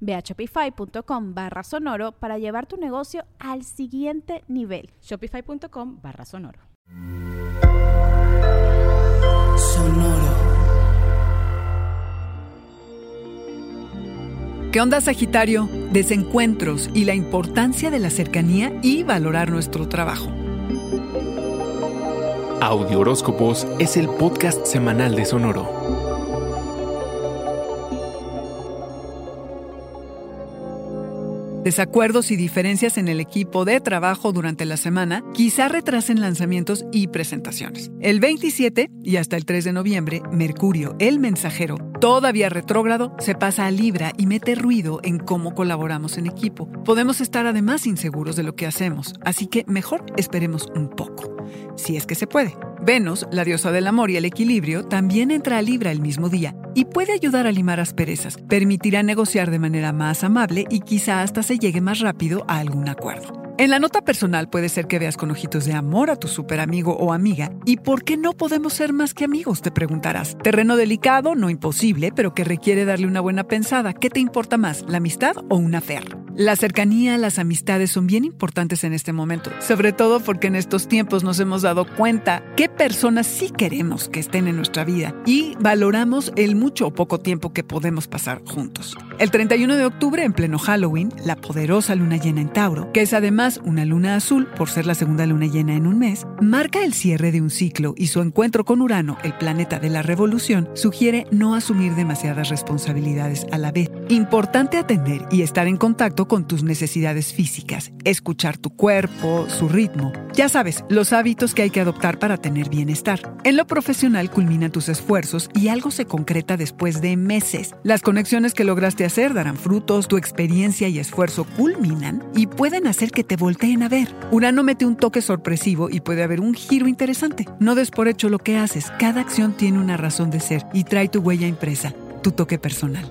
Ve a shopify.com barra sonoro para llevar tu negocio al siguiente nivel. Shopify.com barra sonoro. Sonoro. ¿Qué onda Sagitario? Desencuentros y la importancia de la cercanía y valorar nuestro trabajo. Audio Horóscopos es el podcast semanal de Sonoro. Desacuerdos y diferencias en el equipo de trabajo durante la semana quizá retrasen lanzamientos y presentaciones. El 27 y hasta el 3 de noviembre, Mercurio, el mensajero, todavía retrógrado, se pasa a Libra y mete ruido en cómo colaboramos en equipo. Podemos estar además inseguros de lo que hacemos, así que mejor esperemos un poco, si es que se puede. Venus, la diosa del amor y el equilibrio, también entra a Libra el mismo día y puede ayudar a limar asperezas, permitirá negociar de manera más amable y quizá hasta se llegue más rápido a algún acuerdo. En la nota personal puede ser que veas con ojitos de amor a tu super amigo o amiga. ¿Y por qué no podemos ser más que amigos? Te preguntarás. Terreno delicado, no imposible, pero que requiere darle una buena pensada. ¿Qué te importa más, la amistad o una fer? La cercanía, las amistades son bien importantes en este momento, sobre todo porque en estos tiempos nos hemos dado cuenta qué personas sí queremos que estén en nuestra vida y valoramos el mucho o poco tiempo que podemos pasar juntos. El 31 de octubre, en pleno Halloween, la poderosa luna llena en Tauro, que es además una luna azul por ser la segunda luna llena en un mes, marca el cierre de un ciclo y su encuentro con Urano, el planeta de la revolución, sugiere no asumir demasiadas responsabilidades a la vez. Importante atender y estar en contacto con tus necesidades físicas, escuchar tu cuerpo, su ritmo. Ya sabes, los hábitos que hay que adoptar para tener bienestar. En lo profesional culminan tus esfuerzos y algo se concreta después de meses. Las conexiones que lograste hacer darán frutos, tu experiencia y esfuerzo culminan y pueden hacer que te volteen a ver. Urano mete un toque sorpresivo y puede haber un giro interesante. No des por hecho lo que haces, cada acción tiene una razón de ser y trae tu huella impresa, tu toque personal.